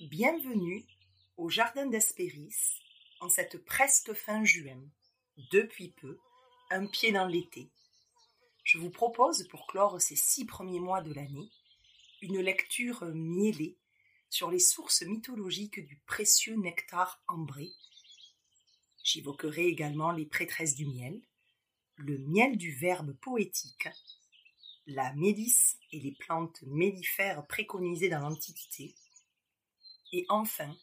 Bienvenue au Jardin d'Hespéris en cette presque fin juin, depuis peu, un pied dans l'été. Je vous propose, pour clore ces six premiers mois de l'année, une lecture miellée sur les sources mythologiques du précieux nectar ambré. J'évoquerai également les prêtresses du miel, le miel du verbe poétique, la mélisse et les plantes mellifères préconisées dans l'Antiquité, et enfin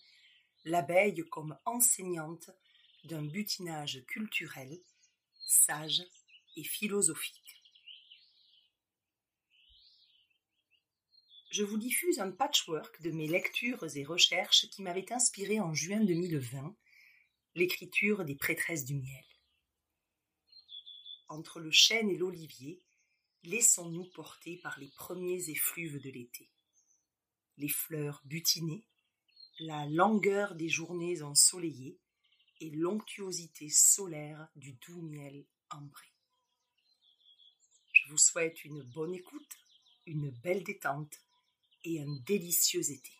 l'abeille comme enseignante d'un butinage culturel, sage et philosophique. Je vous diffuse un patchwork de mes lectures et recherches qui m'avaient inspiré en juin 2020 l'écriture des prêtresses du miel. Entre le chêne et l'olivier, laissons-nous porter par les premiers effluves de l'été. Les fleurs butinées, la langueur des journées ensoleillées et l'onctuosité solaire du doux miel ambré. Je vous souhaite une bonne écoute, une belle détente et un délicieux été.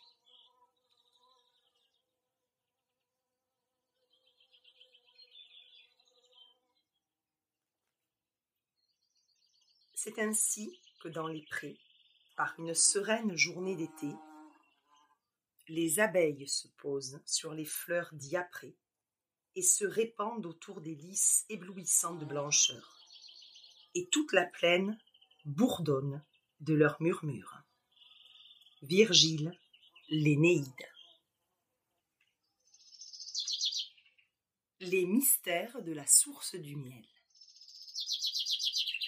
C'est ainsi que dans les prés, par une sereine journée d'été, les abeilles se posent sur les fleurs diaprées et se répandent autour des lys éblouissants de blancheur. Et toute la plaine bourdonne de leurs murmures. Virgile, l'Énéide. Les mystères de la source du miel.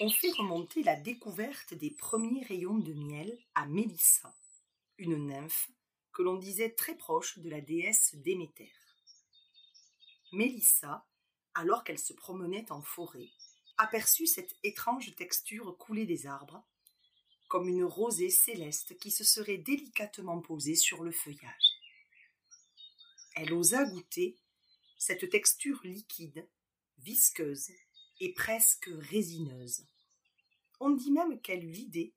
On fait remonter la découverte des premiers rayons de miel à Mélissa, une nymphe que l'on disait très proche de la déesse Déméter. Mélissa, alors qu'elle se promenait en forêt, aperçut cette étrange texture coulée des arbres, comme une rosée céleste qui se serait délicatement posée sur le feuillage. Elle osa goûter cette texture liquide, visqueuse et presque résineuse. On dit même qu'elle eut l'idée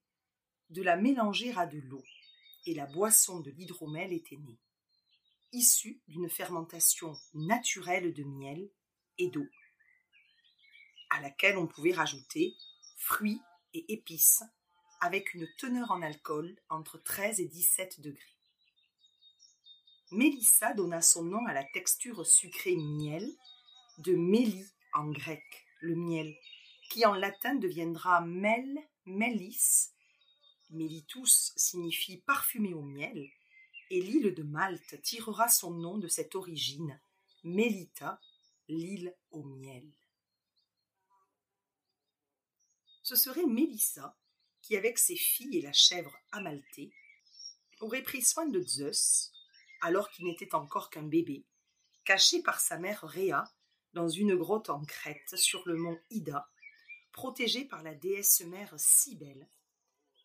de la mélanger à de l'eau, et la boisson de l'hydromel était née, issue d'une fermentation naturelle de miel et d'eau, à laquelle on pouvait rajouter fruits et épices avec une teneur en alcool entre 13 et 17 degrés. Mélissa donna son nom à la texture sucrée miel de méli en grec, le miel, qui en latin deviendra mel, melis, Melitus signifie parfumé au miel, et l'île de Malte tirera son nom de cette origine, Melita, l'île au miel. Ce serait Mélissa qui, avec ses filles et la chèvre amaltée, aurait pris soin de Zeus, alors qu'il n'était encore qu'un bébé, caché par sa mère Rhea dans une grotte en Crète sur le mont Ida, protégé par la déesse mère Cybèle,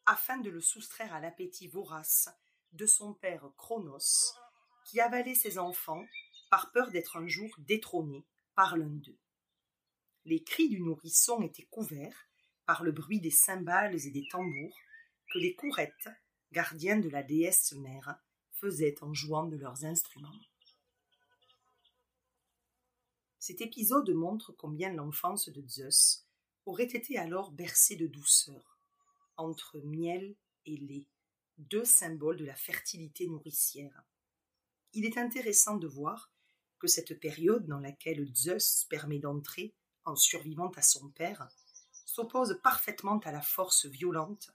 afin de le soustraire à l'appétit vorace de son père Cronos, qui avalait ses enfants par peur d'être un jour détrôné par l'un d'eux. Les cris du nourrisson étaient couverts par le bruit des cymbales et des tambours que les courettes, gardiens de la déesse mère, faisaient en jouant de leurs instruments. Cet épisode montre combien l'enfance de Zeus aurait été alors bercée de douceur, entre miel et lait, deux symboles de la fertilité nourricière. Il est intéressant de voir que cette période dans laquelle Zeus permet d'entrer, en survivant à son père, s'oppose parfaitement à la force violente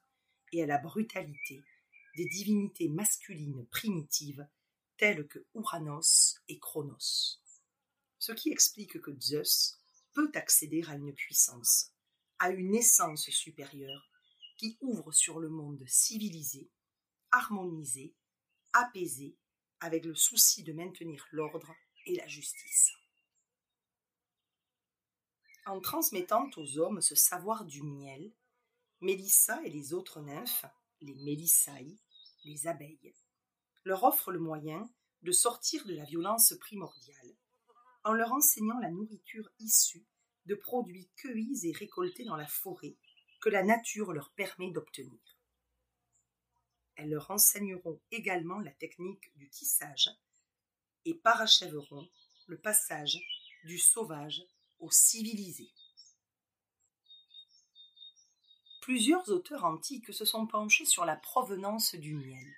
et à la brutalité des divinités masculines primitives telles que Ouranos et Chronos. Ce qui explique que Zeus peut accéder à une puissance, à une essence supérieure qui ouvre sur le monde civilisé, harmonisé, apaisé, avec le souci de maintenir l'ordre et la justice. En transmettant aux hommes ce savoir du miel, Mélissa et les autres nymphes, les Mélissaï, les abeilles, leur offrent le moyen de sortir de la violence primordiale, en leur enseignant la nourriture issue de produits cueillis et récoltés dans la forêt que la nature leur permet d'obtenir. elles leur enseigneront également la technique du tissage et parachèveront le passage du sauvage au civilisé. Plusieurs auteurs antiques se sont penchés sur la provenance du miel.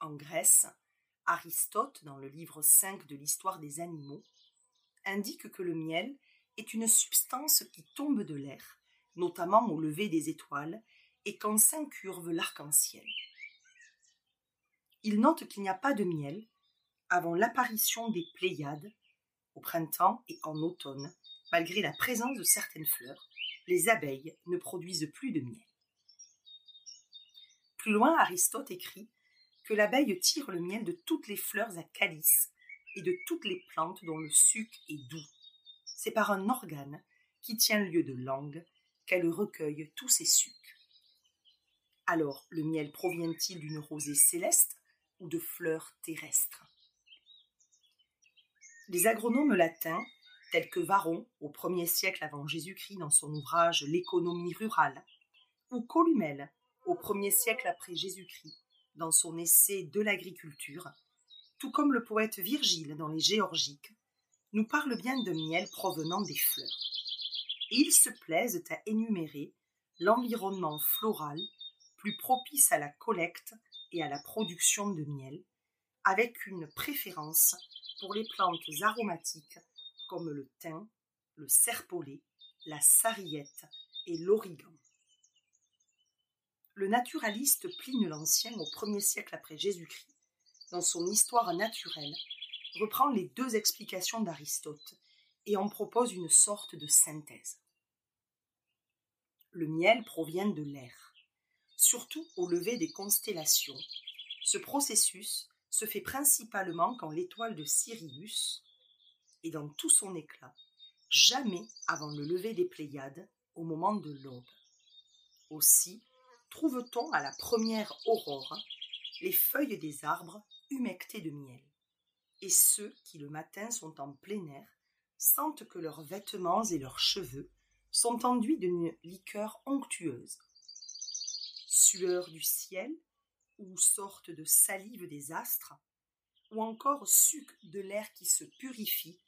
En Grèce, Aristote, dans le livre 5 de l'histoire des animaux, indique que le miel est une substance qui tombe de l'air, notamment au lever des étoiles, et quand s'incurve l'arc-en-ciel. Il note qu'il n'y a pas de miel avant l'apparition des Pléiades, au printemps et en automne, malgré la présence de certaines fleurs, les abeilles ne produisent plus de miel. Plus loin, Aristote écrit que l'abeille tire le miel de toutes les fleurs à calice et de toutes les plantes dont le suc est doux. C'est par un organe qui tient lieu de langue qu'elle recueille tous ses sucs. Alors, le miel provient-il d'une rosée céleste ou de fleurs terrestres? Les agronomes latins, tels que Varron, au premier siècle avant Jésus-Christ dans son ouvrage L'économie rurale, ou Columel, au premier siècle après Jésus-Christ, dans son essai De l'agriculture, tout comme le poète Virgile dans les Géorgiques, nous parle bien de miel provenant des fleurs. Ils se plaisent à énumérer l'environnement floral plus propice à la collecte et à la production de miel, avec une préférence pour les plantes aromatiques comme le thym, le serpolet, la sarriette et l'origan. Le naturaliste Pline l'Ancien, au premier siècle après Jésus-Christ, dans son Histoire naturelle, reprend les deux explications d'Aristote et en propose une sorte de synthèse. Le miel provient de l'air, surtout au lever des constellations. Ce processus se fait principalement quand l'étoile de Sirius est dans tout son éclat, jamais avant le lever des Pléiades au moment de l'aube. Aussi, trouve-t-on à la première aurore les feuilles des arbres humectées de miel. Et ceux qui le matin sont en plein air sentent que leurs vêtements et leurs cheveux sont enduits d'une liqueur onctueuse. Sueur du ciel, ou sorte de salive des astres, ou encore suc de l'air qui se purifie,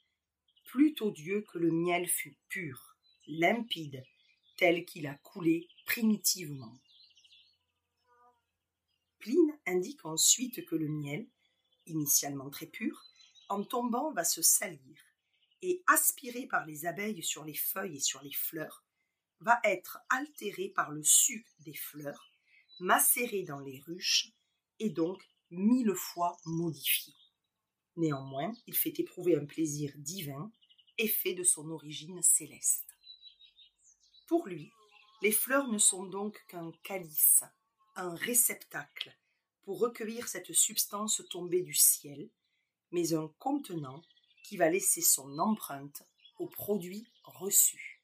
plus Dieu que le miel fut pur, limpide, tel qu'il a coulé primitivement. Pline indique ensuite que le miel, initialement très pur, en tombant va se salir et, aspiré par les abeilles sur les feuilles et sur les fleurs, va être altéré par le suc des fleurs, macéré dans les ruches et donc mille fois modifié. Néanmoins, il fait éprouver un plaisir divin, effet de son origine céleste. Pour lui, les fleurs ne sont donc qu'un calice, un réceptacle pour recueillir cette substance tombée du ciel, mais un contenant qui va laisser son empreinte aux produits reçus.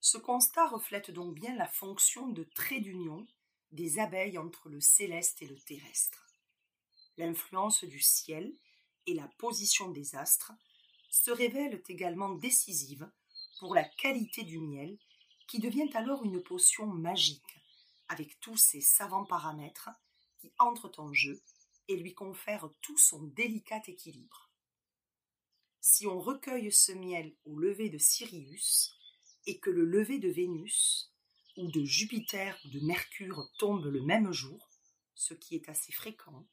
Ce constat reflète donc bien la fonction de trait d'union des abeilles entre le céleste et le terrestre. L'influence du ciel et la position des astres se révèlent également décisives pour la qualité du miel qui devient alors une potion magique avec tous ses savants paramètres qui entrent en jeu et lui confèrent tout son délicat équilibre. Si on recueille ce miel au lever de Sirius et que le lever de Vénus ou de Jupiter ou de Mercure tombe le même jour, ce qui est assez fréquent,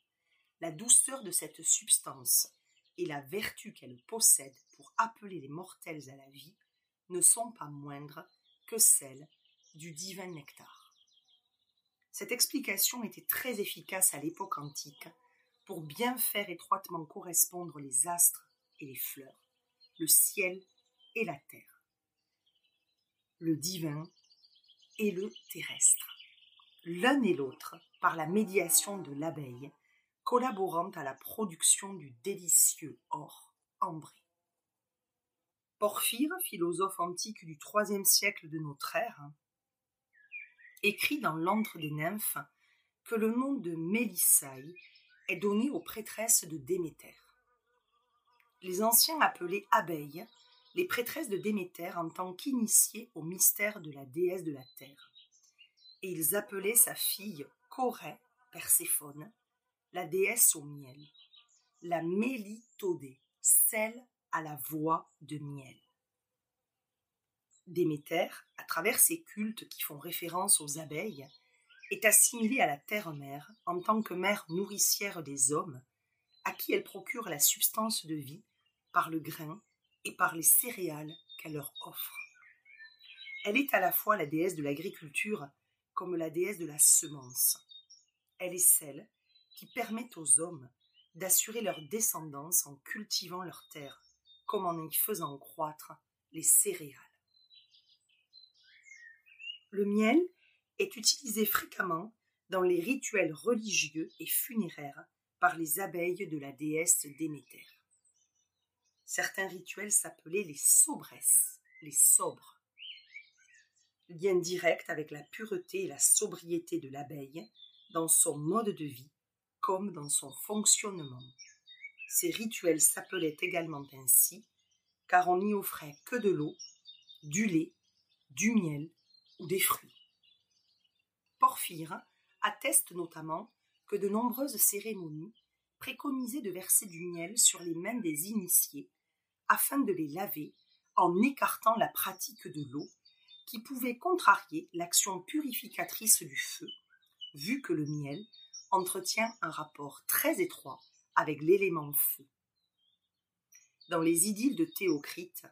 la douceur de cette substance et la vertu qu'elle possède pour appeler les mortels à la vie ne sont pas moindres que celles du divin nectar. Cette explication était très efficace à l'époque antique pour bien faire étroitement correspondre les astres et les fleurs, le ciel et la terre, le divin et le terrestre, l'un et l'autre par la médiation de l'abeille, collaborant à la production du délicieux or ambré. Porphyre, philosophe antique du IIIe siècle de notre ère, écrit dans l'antre des nymphes que le nom de Mélissaï est donné aux prêtresses de Déméter. Les anciens appelaient abeilles les prêtresses de Déméter en tant qu'initiées au mystère de la déesse de la terre. Et ils appelaient sa fille Corée Perséphone, la déesse au miel, la Mélitodée, celle à la voix de miel. Déméter, à travers ses cultes qui font référence aux abeilles, est assimilée à la terre-mère en tant que mère nourricière des hommes, à qui elle procure la substance de vie par le grain et par les céréales qu'elle leur offre. Elle est à la fois la déesse de l'agriculture comme la déesse de la semence. Elle est celle qui permet aux hommes d'assurer leur descendance en cultivant leurs terres, comme en y faisant croître les céréales. Le miel est utilisé fréquemment dans les rituels religieux et funéraires par les abeilles de la déesse Déméter. Certains rituels s'appelaient les sobresses, les sobres. Lien direct avec la pureté et la sobriété de l'abeille dans son mode de vie comme dans son fonctionnement. Ces rituels s'appelaient également ainsi car on n'y offrait que de l'eau, du lait, du miel ou des fruits. Porphyre atteste notamment que de nombreuses cérémonies préconisaient de verser du miel sur les mains des initiés afin de les laver en écartant la pratique de l'eau qui pouvait contrarier l'action purificatrice du feu, vu que le miel entretient un rapport très étroit avec l'élément feu. Dans les idylles de Théocrite,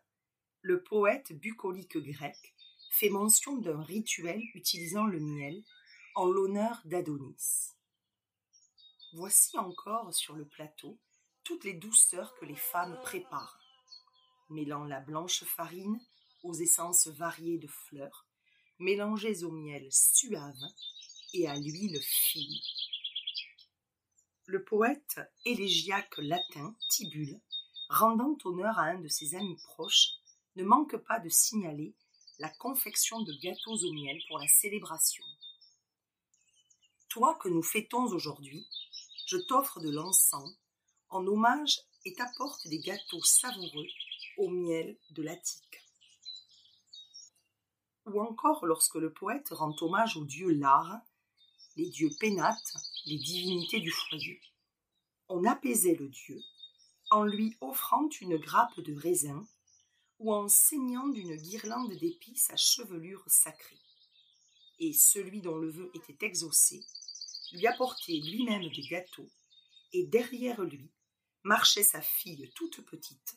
le poète bucolique grec fait mention d'un rituel utilisant le miel en l'honneur d'Adonis. Voici encore sur le plateau toutes les douceurs que les femmes préparent, mêlant la blanche farine aux essences variées de fleurs, mélangées au miel suave et à l'huile fine. Le poète élégiaque latin Tibulle, rendant honneur à un de ses amis proches, ne manque pas de signaler la confection de gâteaux au miel pour la célébration. Toi que nous fêtons aujourd'hui, je t'offre de l'encens en hommage et t'apporte des gâteaux savoureux au miel de l'Attique. Ou encore lorsque le poète rend hommage aux dieux Lar, les dieux pénates, les divinités du foyer. On apaisait le dieu en lui offrant une grappe de raisin ou en saignant d'une guirlande d'épices à chevelure sacrée. Et celui dont le vœu était exaucé lui apportait lui-même des gâteaux, et derrière lui marchait sa fille toute petite,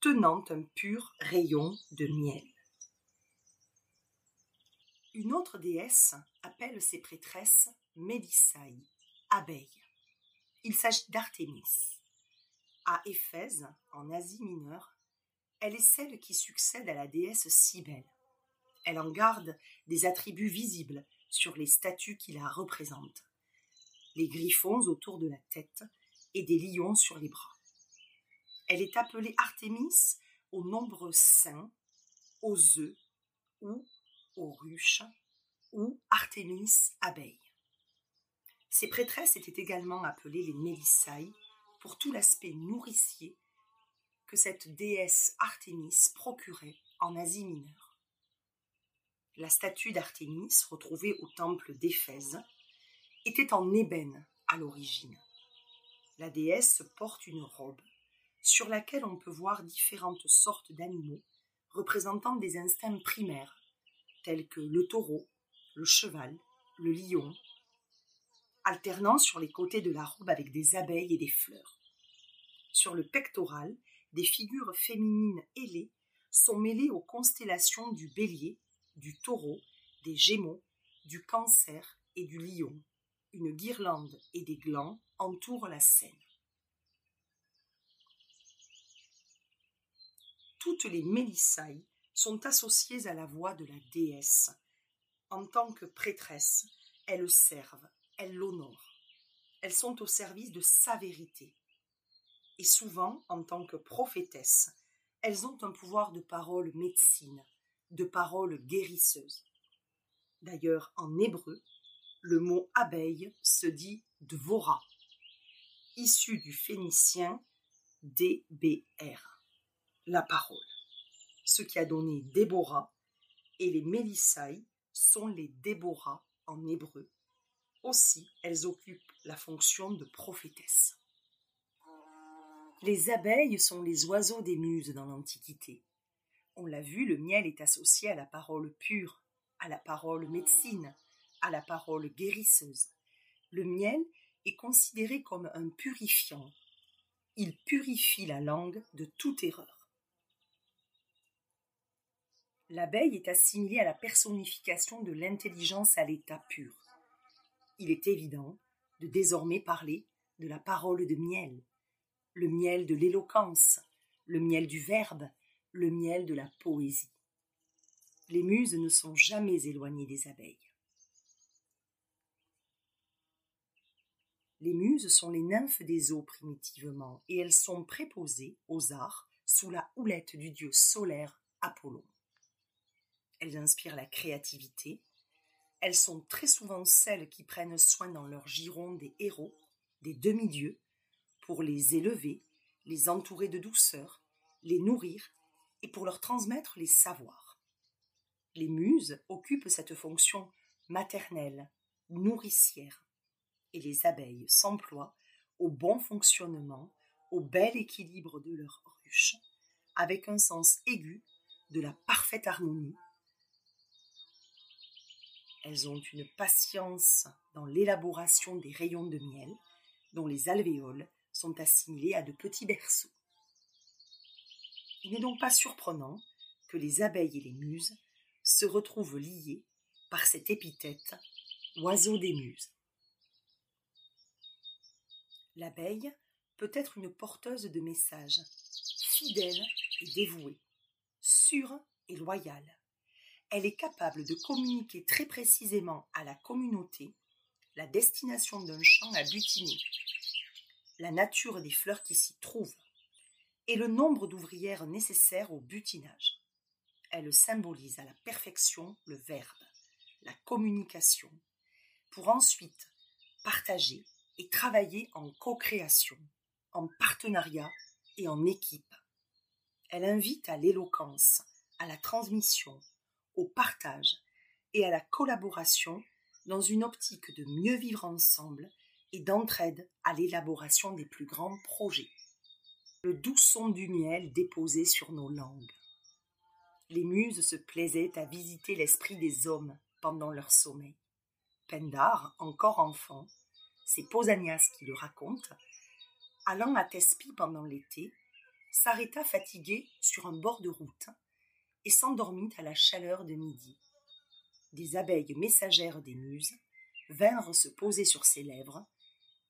tenant un pur rayon de miel. Une autre déesse appelle ses prêtresses Mélissaï, abeilles. Il s'agit d'Artémis. À Éphèse, en Asie mineure, elle est celle qui succède à la déesse Cybèle. Elle en garde des attributs visibles sur les statues qui la représentent. Les griffons autour de la tête et des lions sur les bras. Elle est appelée Artémis aux nombreux seins, aux œufs ou aux ruches ou Artémis abeille. Ces prêtresses étaient également appelées les Mélissaï pour tout l'aspect nourricier que cette déesse Artémis procurait en Asie mineure. La statue d'Artémis, retrouvée au temple d'Éphèse, était en ébène à l'origine. La déesse porte une robe sur laquelle on peut voir différentes sortes d'animaux représentant des instincts primaires, tels que le taureau, le cheval, le lion, alternant sur les côtés de la robe avec des abeilles et des fleurs. Sur le pectoral, des figures féminines ailées sont mêlées aux constellations du bélier du taureau, des gémeaux, du cancer et du lion. Une guirlande et des glands entourent la scène. Toutes les mélissailles sont associées à la voix de la déesse. En tant que prêtresses, elles servent, elles l'honorent. Elles sont au service de sa vérité. Et souvent, en tant que prophétesses, elles ont un pouvoir de parole médecine, de paroles guérisseuses. D'ailleurs, en hébreu, le mot abeille se dit dvora, issu du phénicien DBR, la parole, ce qui a donné Déborah, et les Mélissai sont les Déborah en hébreu, Aussi, elles occupent la fonction de prophétesse. Les abeilles sont les oiseaux des muses dans l'Antiquité. On l'a vu, le miel est associé à la parole pure, à la parole médecine, à la parole guérisseuse. Le miel est considéré comme un purifiant. Il purifie la langue de toute erreur. L'abeille est assimilée à la personnification de l'intelligence à l'état pur. Il est évident de désormais parler de la parole de miel, le miel de l'éloquence, le miel du verbe, le miel de la poésie. Les muses ne sont jamais éloignées des abeilles. Les muses sont les nymphes des eaux primitivement, et elles sont préposées aux arts sous la houlette du dieu solaire Apollon. Elles inspirent la créativité. Elles sont très souvent celles qui prennent soin dans leur giron des héros, des demi-dieux, pour les élever, les entourer de douceur, les nourrir et pour leur transmettre les savoirs. Les muses occupent cette fonction maternelle, nourricière, et les abeilles s'emploient au bon fonctionnement, au bel équilibre de leur ruche, avec un sens aigu de la parfaite harmonie. Elles ont une patience dans l'élaboration des rayons de miel, dont les alvéoles sont assimilés à de petits berceaux. Il n'est donc pas surprenant que les abeilles et les muses se retrouvent liées par cette épithète oiseau des muses. L'abeille peut être une porteuse de messages, fidèle et dévouée, sûre et loyale. Elle est capable de communiquer très précisément à la communauté la destination d'un champ à butiner, la nature des fleurs qui s'y trouvent et le nombre d'ouvrières nécessaires au butinage. Elle symbolise à la perfection le verbe, la communication, pour ensuite partager et travailler en co-création, en partenariat et en équipe. Elle invite à l'éloquence, à la transmission, au partage et à la collaboration dans une optique de mieux vivre ensemble et d'entraide à l'élaboration des plus grands projets. Le doux son du miel déposé sur nos langues. Les muses se plaisaient à visiter l'esprit des hommes pendant leur sommeil. Pendar, encore enfant, c'est Pausanias qui le raconte, allant à Thespie pendant l'été, s'arrêta fatigué sur un bord de route et s'endormit à la chaleur de midi. Des abeilles messagères des muses vinrent se poser sur ses lèvres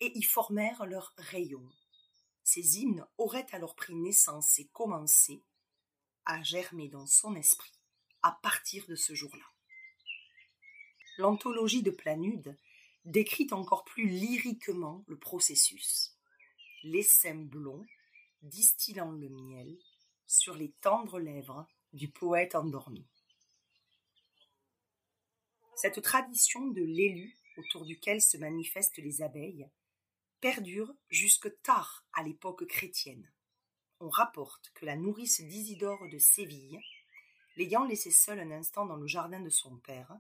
et y formèrent leurs rayons. Ces hymnes auraient alors pris naissance et commencé à germer dans son esprit à partir de ce jour-là. L'anthologie de Planude décrit encore plus lyriquement le processus. L'essaim blond distillant le miel sur les tendres lèvres du poète endormi. Cette tradition de l'élu autour duquel se manifestent les abeilles perdure jusque tard à l'époque chrétienne. On rapporte que la nourrice d'Isidore de Séville, l'ayant laissé seul un instant dans le jardin de son père,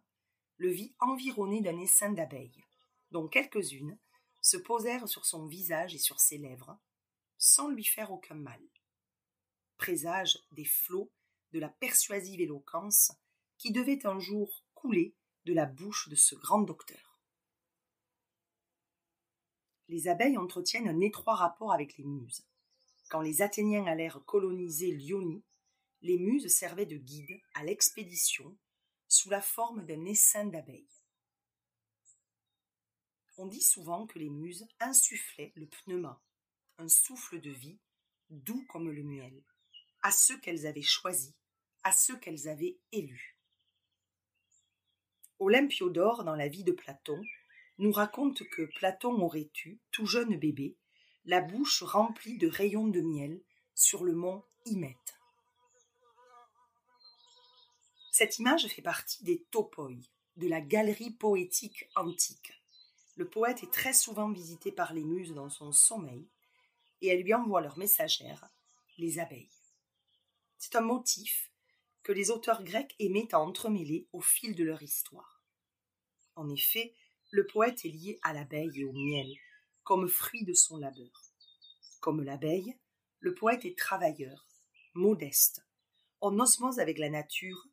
le vit environné d'un essaim d'abeilles, dont quelques-unes se posèrent sur son visage et sur ses lèvres, sans lui faire aucun mal. Présage des flots de la persuasive éloquence qui devait un jour couler de la bouche de ce grand docteur les abeilles entretiennent un étroit rapport avec les muses. Quand les Athéniens allèrent coloniser l'Ionie, les muses servaient de guides à l'expédition sous la forme d'un essaim d'abeilles. On dit souvent que les muses insufflaient le pneuma, un souffle de vie, doux comme le miel, à ceux qu'elles avaient choisis, à ceux qu'elles avaient élus. Olympiodore, dans la vie de Platon, nous raconte que Platon aurait eu, tout jeune bébé, la bouche remplie de rayons de miel sur le mont Hymette. Cette image fait partie des topoi, de la galerie poétique antique. Le poète est très souvent visité par les muses dans son sommeil, et elles lui envoient leurs messagères, les abeilles. C'est un motif que les auteurs grecs aimaient à entremêler au fil de leur histoire. En effet, le poète est lié à l'abeille et au miel, comme fruit de son labeur. Comme l'abeille, le poète est travailleur, modeste, en osmose avec la nature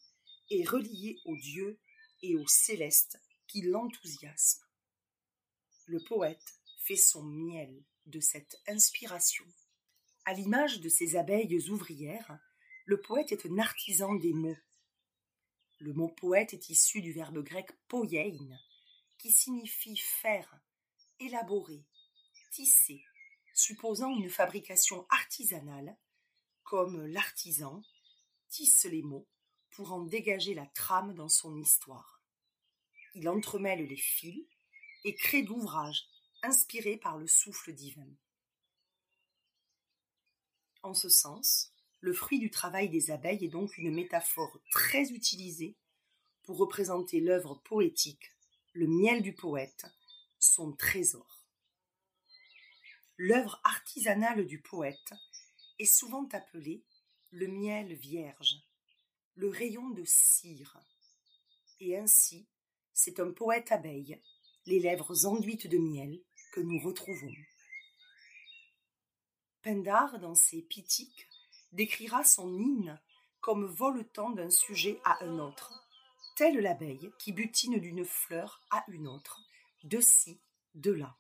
et relié au Dieu et au céleste qui l'enthousiasme. Le poète fait son miel de cette inspiration. À l'image de ces abeilles ouvrières, le poète est un artisan des mots. Le mot poète est issu du verbe grec poiein, qui signifie faire, élaborer, tisser, supposant une fabrication artisanale, comme l'artisan tisse les mots pour en dégager la trame dans son histoire. Il entremêle les fils et crée d'ouvrages inspirés par le souffle divin. En ce sens, le fruit du travail des abeilles est donc une métaphore très utilisée pour représenter l'œuvre poétique, le miel du poète, son trésor. L'œuvre artisanale du poète est souvent appelée le miel vierge, le rayon de cire. Et ainsi, c'est un poète abeille, les lèvres enduites de miel, que nous retrouvons. Pindar, dans ses Pitiques, décrira son hymne comme voletant d'un sujet à un autre, telle l'abeille qui butine d'une fleur à une autre, de ci, de là.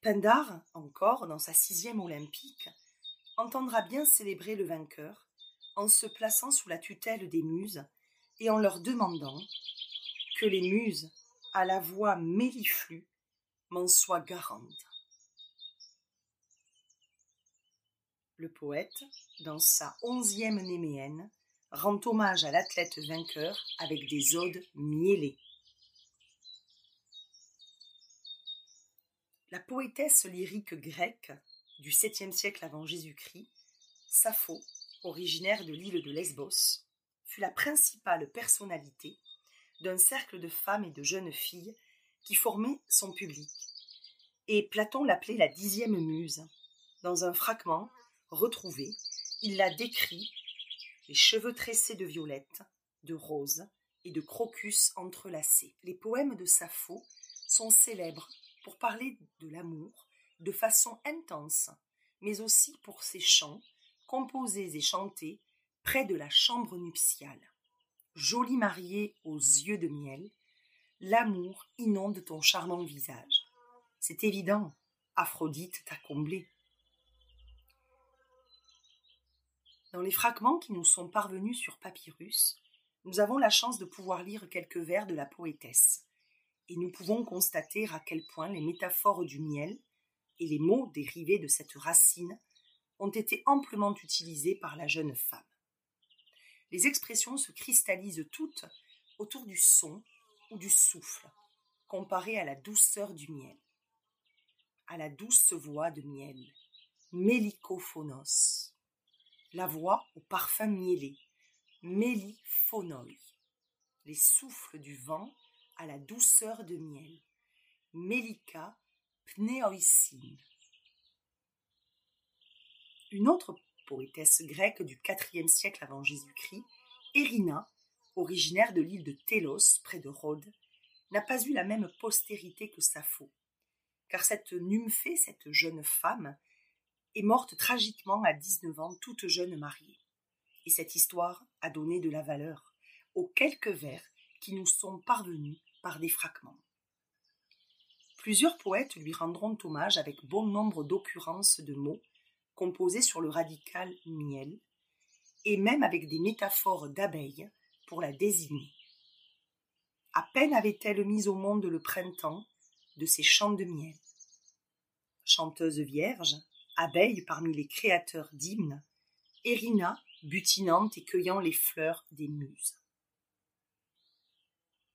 Pindar, encore, dans sa sixième olympique, entendra bien célébrer le vainqueur en se plaçant sous la tutelle des muses et en leur demandant que les muses, à la voix méliflue, m'en soient garantes. Le poète, dans sa onzième néméenne, rend hommage à l'athlète vainqueur avec des odes miellées. La poétesse lyrique grecque du 7e siècle avant Jésus-Christ, Sappho, originaire de l'île de Lesbos, fut la principale personnalité d'un cercle de femmes et de jeunes filles qui formait son public. Et Platon l'appelait la dixième muse. Dans un fragment retrouvé, il la décrit les cheveux tressés de violette, de rose et de crocus entrelacés. Les poèmes de Sappho sont célèbres pour parler de l'amour de façon intense, mais aussi pour ses chants, composés et chantés près de la chambre nuptiale. Jolie mariée aux yeux de miel, l'amour inonde ton charmant visage. C'est évident, Aphrodite t'a comblé. Dans les fragments qui nous sont parvenus sur papyrus, nous avons la chance de pouvoir lire quelques vers de la poétesse. Et nous pouvons constater à quel point les métaphores du miel et les mots dérivés de cette racine ont été amplement utilisés par la jeune femme. Les expressions se cristallisent toutes autour du son ou du souffle, comparé à la douceur du miel, à la douce voix de miel, mélicophonos, la voix au parfum mielé, méliphonoi, les souffles du vent à la douceur de miel. Melika pneoicine. Une autre poétesse grecque du IVe siècle avant Jésus-Christ, Érina, originaire de l'île de Télos, près de Rhodes, n'a pas eu la même postérité que Sappho, car cette nymphée, cette jeune femme, est morte tragiquement à 19 ans, toute jeune mariée. Et cette histoire a donné de la valeur aux quelques vers qui nous sont parvenus par des fragments. Plusieurs poètes lui rendront hommage avec bon nombre d'occurrences de mots composés sur le radical miel, et même avec des métaphores d'abeilles pour la désigner. À peine avait-elle mis au monde le printemps de ses chants de miel. Chanteuse vierge, abeille parmi les créateurs d'hymnes, Érina butinante et cueillant les fleurs des muses.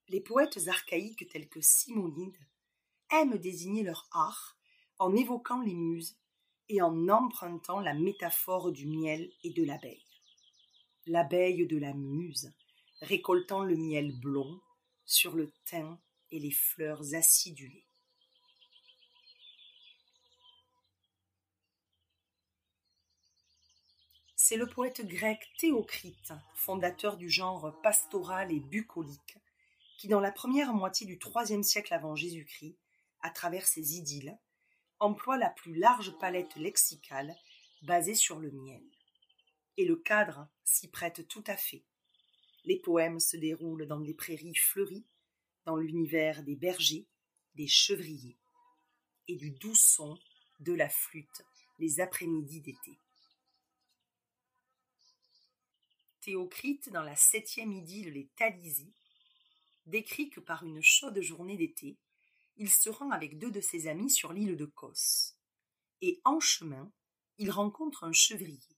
Les poètes archaïques tels que Simonide aiment désigner leur art en évoquant les muses et en empruntant la métaphore du miel et de l'abeille. L'abeille de la muse, récoltant le miel blond sur le thym et les fleurs acidulées. C'est le poète grec Théocrite, fondateur du genre pastoral et bucolique, qui dans la première moitié du IIIe siècle avant Jésus-Christ, à travers ses idylles, emploie la plus large palette lexicale basée sur le miel. Et le cadre s'y prête tout à fait. Les poèmes se déroulent dans des prairies fleuries, dans l'univers des bergers, des chevriers, et du doux son de la flûte les après-midi d'été. Théocrite, dans la septième idylle Les Talisie, décrit que par une chaude journée d'été, il se rend avec deux de ses amis sur l'île de Cos. Et en chemin, il rencontre un chevrier.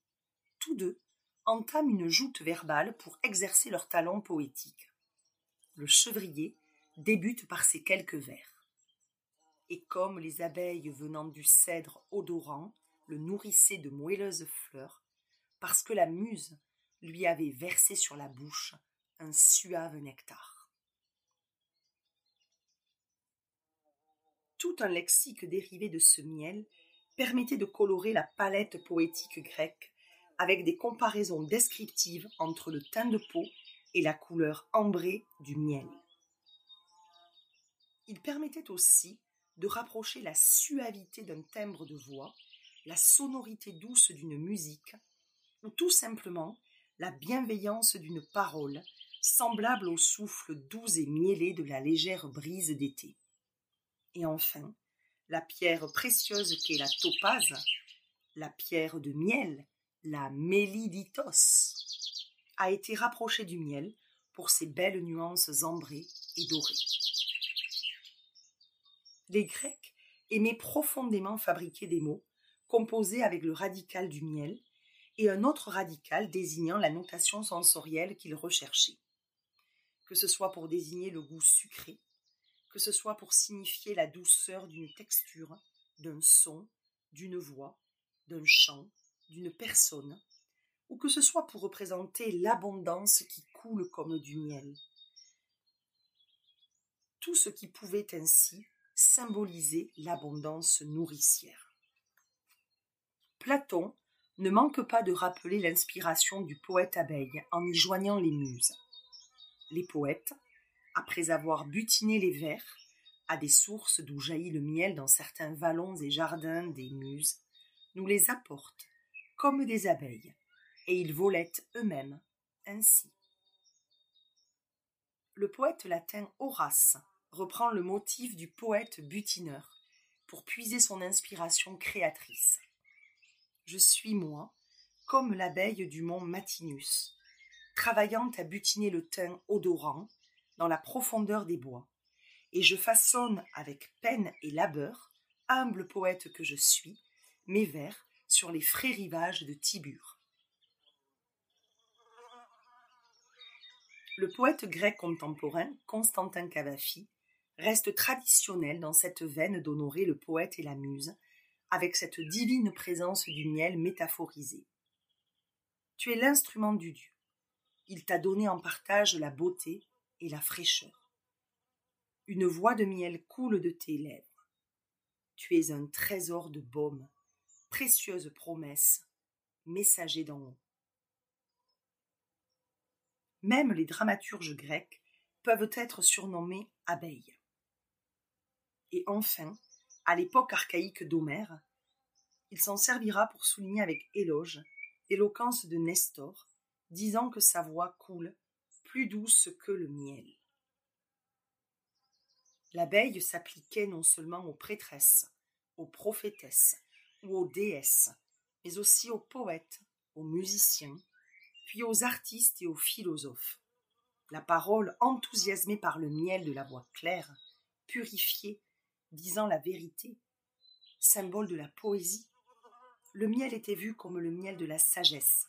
Tous deux entament une joute verbale pour exercer leur talent poétique. Le chevrier débute par ces quelques vers. Et comme les abeilles venant du cèdre odorant le nourrissaient de moelleuses fleurs, parce que la muse lui avait versé sur la bouche un suave nectar. Tout un lexique dérivé de ce miel permettait de colorer la palette poétique grecque avec des comparaisons descriptives entre le teint de peau et la couleur ambrée du miel. Il permettait aussi de rapprocher la suavité d'un timbre de voix, la sonorité douce d'une musique, ou tout simplement la bienveillance d'une parole, semblable au souffle doux et mielé de la légère brise d'été. Et enfin, la pierre précieuse qu'est la topaze, la pierre de miel, la méliditos, a été rapprochée du miel pour ses belles nuances ambrées et dorées. Les Grecs aimaient profondément fabriquer des mots composés avec le radical du miel et un autre radical désignant la notation sensorielle qu'ils recherchaient. Que ce soit pour désigner le goût sucré, que ce soit pour signifier la douceur d'une texture, d'un son, d'une voix, d'un chant, d'une personne, ou que ce soit pour représenter l'abondance qui coule comme du miel. Tout ce qui pouvait ainsi symboliser l'abondance nourricière. Platon ne manque pas de rappeler l'inspiration du poète abeille en y joignant les muses. Les poètes, après avoir butiné les vers à des sources d'où jaillit le miel dans certains vallons et jardins des muses, nous les apportent comme des abeilles, et ils volettent eux-mêmes ainsi. Le poète latin Horace reprend le motif du poète butineur pour puiser son inspiration créatrice. Je suis moi, comme l'abeille du mont Matinus, travaillant à butiner le thym odorant dans la profondeur des bois, et je façonne avec peine et labeur, humble poète que je suis, mes vers sur les frais rivages de Tibur. Le poète grec contemporain Constantin Cavafi reste traditionnel dans cette veine d'honorer le poète et la muse, avec cette divine présence du miel métaphorisé. Tu es l'instrument du Dieu. Il t'a donné en partage la beauté et la fraîcheur. Une voix de miel coule de tes lèvres. Tu es un trésor de baume, précieuse promesse, messager d'en haut. Même les dramaturges grecs peuvent être surnommés abeilles. Et enfin, à l'époque archaïque d'Homère, il s'en servira pour souligner avec éloge l'éloquence de Nestor, disant que sa voix coule plus douce que le miel. L'abeille s'appliquait non seulement aux prêtresses, aux prophétesses ou aux déesses, mais aussi aux poètes, aux musiciens, puis aux artistes et aux philosophes. La parole enthousiasmée par le miel de la voix claire, purifiée disant la vérité, symbole de la poésie, le miel était vu comme le miel de la sagesse,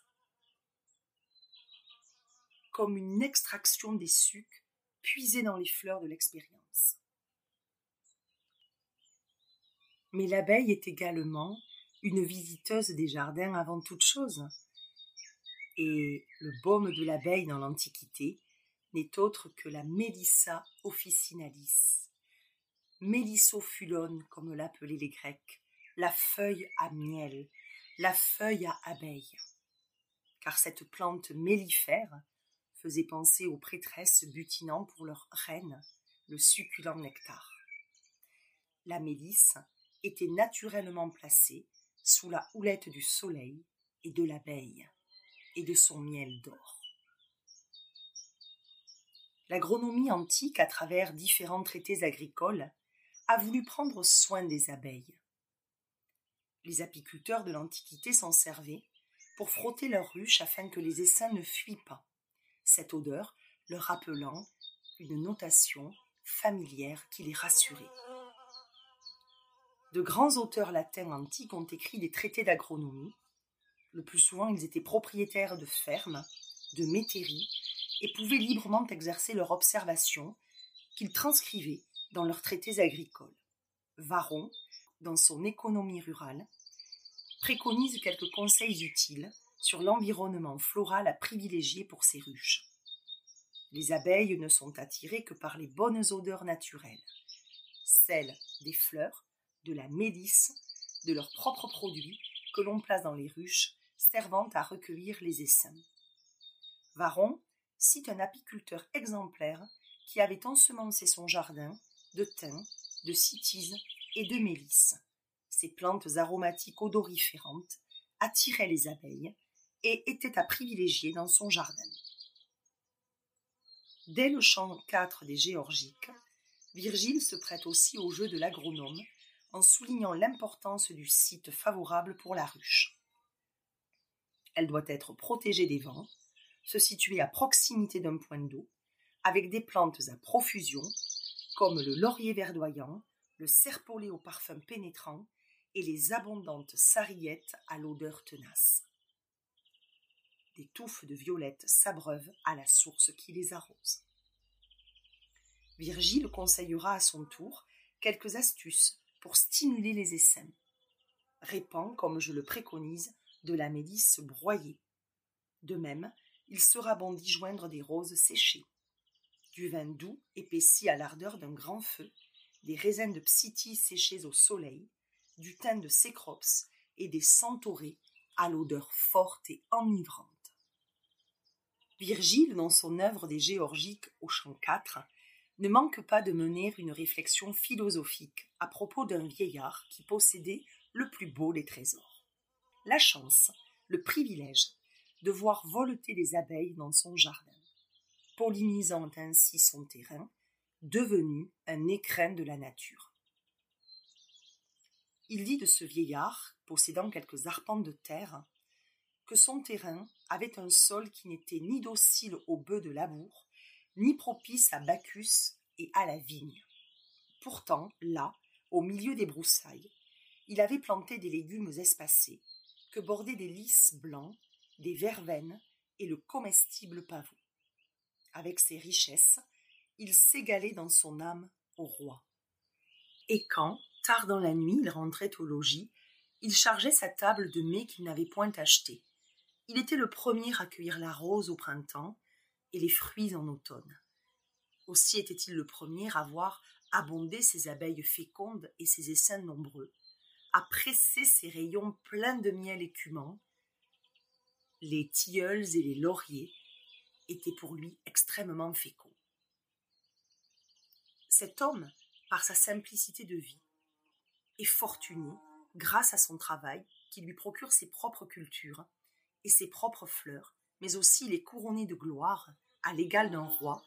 comme une extraction des sucs puisés dans les fleurs de l'expérience. Mais l'abeille est également une visiteuse des jardins avant toute chose. Et le baume de l'abeille dans l'Antiquité n'est autre que la Mélissa officinalis, Mélissophulone, comme l'appelaient les Grecs, la feuille à miel, la feuille à abeille. car cette plante mellifère faisait penser aux prêtresses butinant pour leur reine le succulent nectar. La mélisse était naturellement placée sous la houlette du soleil et de l'abeille et de son miel d'or. L'agronomie antique, à travers différents traités agricoles, a voulu prendre soin des abeilles. Les apiculteurs de l'Antiquité s'en servaient pour frotter leurs ruches afin que les essaims ne fuient pas, cette odeur leur rappelant une notation familière qui les rassurait. De grands auteurs latins antiques ont écrit des traités d'agronomie. Le plus souvent, ils étaient propriétaires de fermes, de métairies, et pouvaient librement exercer leur observation qu'ils transcrivaient dans leurs traités agricoles. Varron, dans son économie rurale, préconise quelques conseils utiles sur l'environnement floral à privilégier pour ces ruches. Les abeilles ne sont attirées que par les bonnes odeurs naturelles, celles des fleurs, de la mélisse, de leurs propres produits que l'on place dans les ruches, servant à recueillir les essaims. Varron cite un apiculteur exemplaire qui avait ensemencé son jardin de thym, de cytise et de mélisse. Ces plantes aromatiques odoriférantes attiraient les abeilles et étaient à privilégier dans son jardin. Dès le chant 4 des Géorgiques, Virgile se prête aussi au jeu de l'agronome en soulignant l'importance du site favorable pour la ruche. Elle doit être protégée des vents, se situer à proximité d'un point d'eau, avec des plantes à profusion, comme le laurier verdoyant, le serpolet au parfum pénétrant et les abondantes sarillettes à l'odeur tenace. Des touffes de violettes s'abreuvent à la source qui les arrose. Virgile conseillera à son tour quelques astuces pour stimuler les essaims. Répand, comme je le préconise, de la mélisse broyée. De même, il sera bon d'y joindre des roses séchées, du vin doux épaissi à l'ardeur d'un grand feu, des raisins de psytti séchés au soleil, du thym de cécrops et des centaurées à l'odeur forte et enivrante. Virgile, dans son œuvre des Géorgiques au chant 4, ne manque pas de mener une réflexion philosophique à propos d'un vieillard qui possédait le plus beau des trésors. La chance, le privilège de voir voleter les abeilles dans son jardin, pollinisant ainsi son terrain, devenu un écrin de la nature. Il dit de ce vieillard, possédant quelques arpents de terre, que son terrain avait un sol qui n'était ni docile aux bœufs de labour, ni propice à Bacchus et à la vigne. Pourtant, là, au milieu des broussailles, il avait planté des légumes espacés, que bordaient des lys blancs des verveines et le comestible pavot. Avec ses richesses, il s'égalait dans son âme au roi. Et quand, tard dans la nuit, il rentrait au logis, il chargeait sa table de mets qu'il n'avait point achetés. Il était le premier à cueillir la rose au printemps et les fruits en automne. Aussi était-il le premier à voir abonder ses abeilles fécondes et ses essaims nombreux, à presser ses rayons pleins de miel écumant, les tilleuls et les lauriers étaient pour lui extrêmement féconds. Cet homme, par sa simplicité de vie, est fortuné grâce à son travail qui lui procure ses propres cultures et ses propres fleurs, mais aussi les couronnées de gloire à l'égal d'un roi,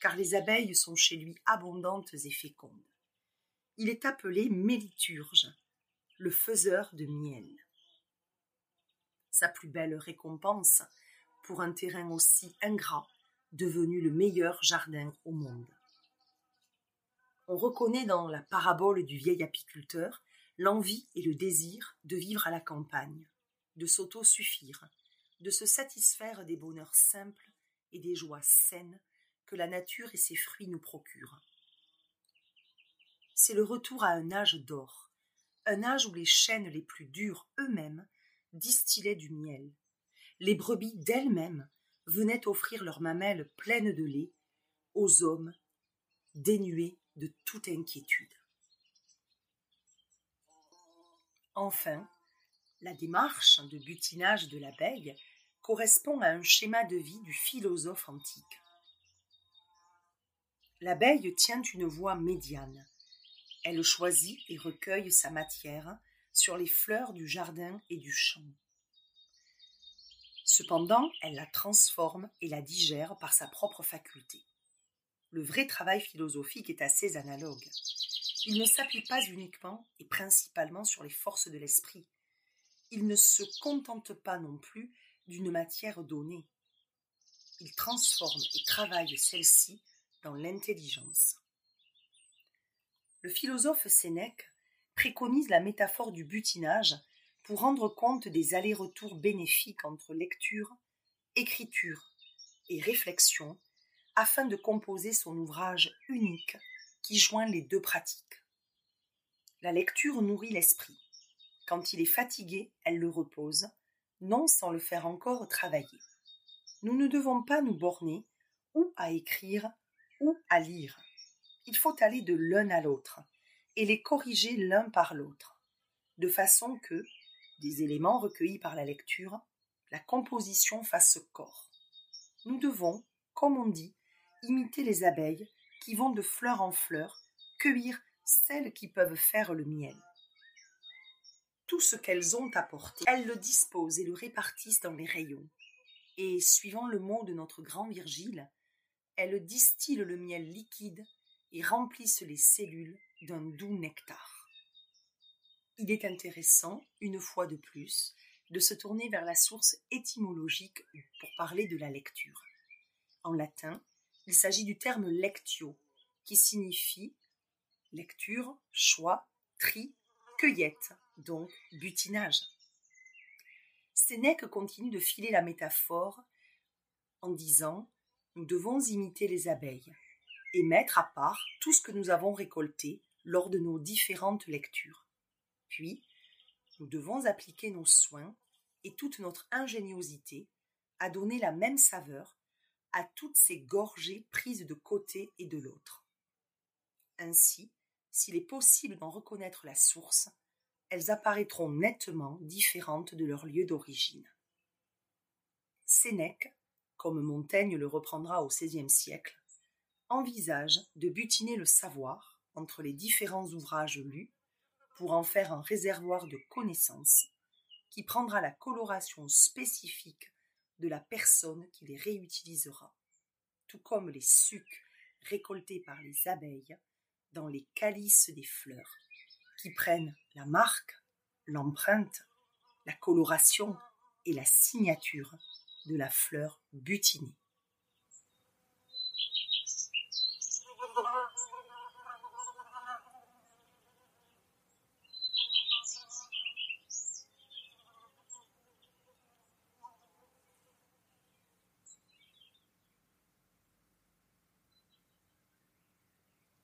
car les abeilles sont chez lui abondantes et fécondes. Il est appelé méliturge, le faiseur de miel sa plus belle récompense pour un terrain aussi ingrat, devenu le meilleur jardin au monde. On reconnaît dans la parabole du vieil apiculteur l'envie et le désir de vivre à la campagne, de s'auto-suffire, de se satisfaire des bonheurs simples et des joies saines que la nature et ses fruits nous procurent. C'est le retour à un âge d'or, un âge où les chaînes les plus dures eux-mêmes distillaient du miel. Les brebis d'elles-mêmes venaient offrir leurs mamelles pleines de lait aux hommes dénués de toute inquiétude. Enfin, la démarche de butinage de l'abeille correspond à un schéma de vie du philosophe antique. L'abeille tient une voie médiane. Elle choisit et recueille sa matière sur les fleurs du jardin et du champ. Cependant, elle la transforme et la digère par sa propre faculté. Le vrai travail philosophique est assez analogue. Il ne s'appuie pas uniquement et principalement sur les forces de l'esprit. Il ne se contente pas non plus d'une matière donnée. Il transforme et travaille celle-ci dans l'intelligence. Le philosophe Sénèque préconise la métaphore du butinage pour rendre compte des allers-retours bénéfiques entre lecture, écriture et réflexion afin de composer son ouvrage unique qui joint les deux pratiques. La lecture nourrit l'esprit. Quand il est fatigué, elle le repose, non sans le faire encore travailler. Nous ne devons pas nous borner ou à écrire ou à lire. Il faut aller de l'un à l'autre et les corriger l'un par l'autre, de façon que, des éléments recueillis par la lecture, la composition fasse corps. Nous devons, comme on dit, imiter les abeilles qui vont de fleur en fleur cueillir celles qui peuvent faire le miel. Tout ce qu'elles ont apporté, elles le disposent et le répartissent dans les rayons. Et, suivant le mot de notre grand Virgile, elles distillent le miel liquide et remplissent les cellules d'un doux nectar. Il est intéressant, une fois de plus, de se tourner vers la source étymologique pour parler de la lecture. En latin, il s'agit du terme lectio, qui signifie lecture, choix, tri, cueillette, donc butinage. Sénèque continue de filer la métaphore en disant Nous devons imiter les abeilles et mettre à part tout ce que nous avons récolté lors de nos différentes lectures. Puis, nous devons appliquer nos soins et toute notre ingéniosité à donner la même saveur à toutes ces gorgées prises de côté et de l'autre. Ainsi, s'il est possible d'en reconnaître la source, elles apparaîtront nettement différentes de leur lieu d'origine. Sénèque, comme Montaigne le reprendra au XVIe siècle, envisage de butiner le savoir entre les différents ouvrages lus pour en faire un réservoir de connaissances qui prendra la coloration spécifique de la personne qui les réutilisera, tout comme les sucs récoltés par les abeilles dans les calices des fleurs, qui prennent la marque, l'empreinte, la coloration et la signature de la fleur butinée.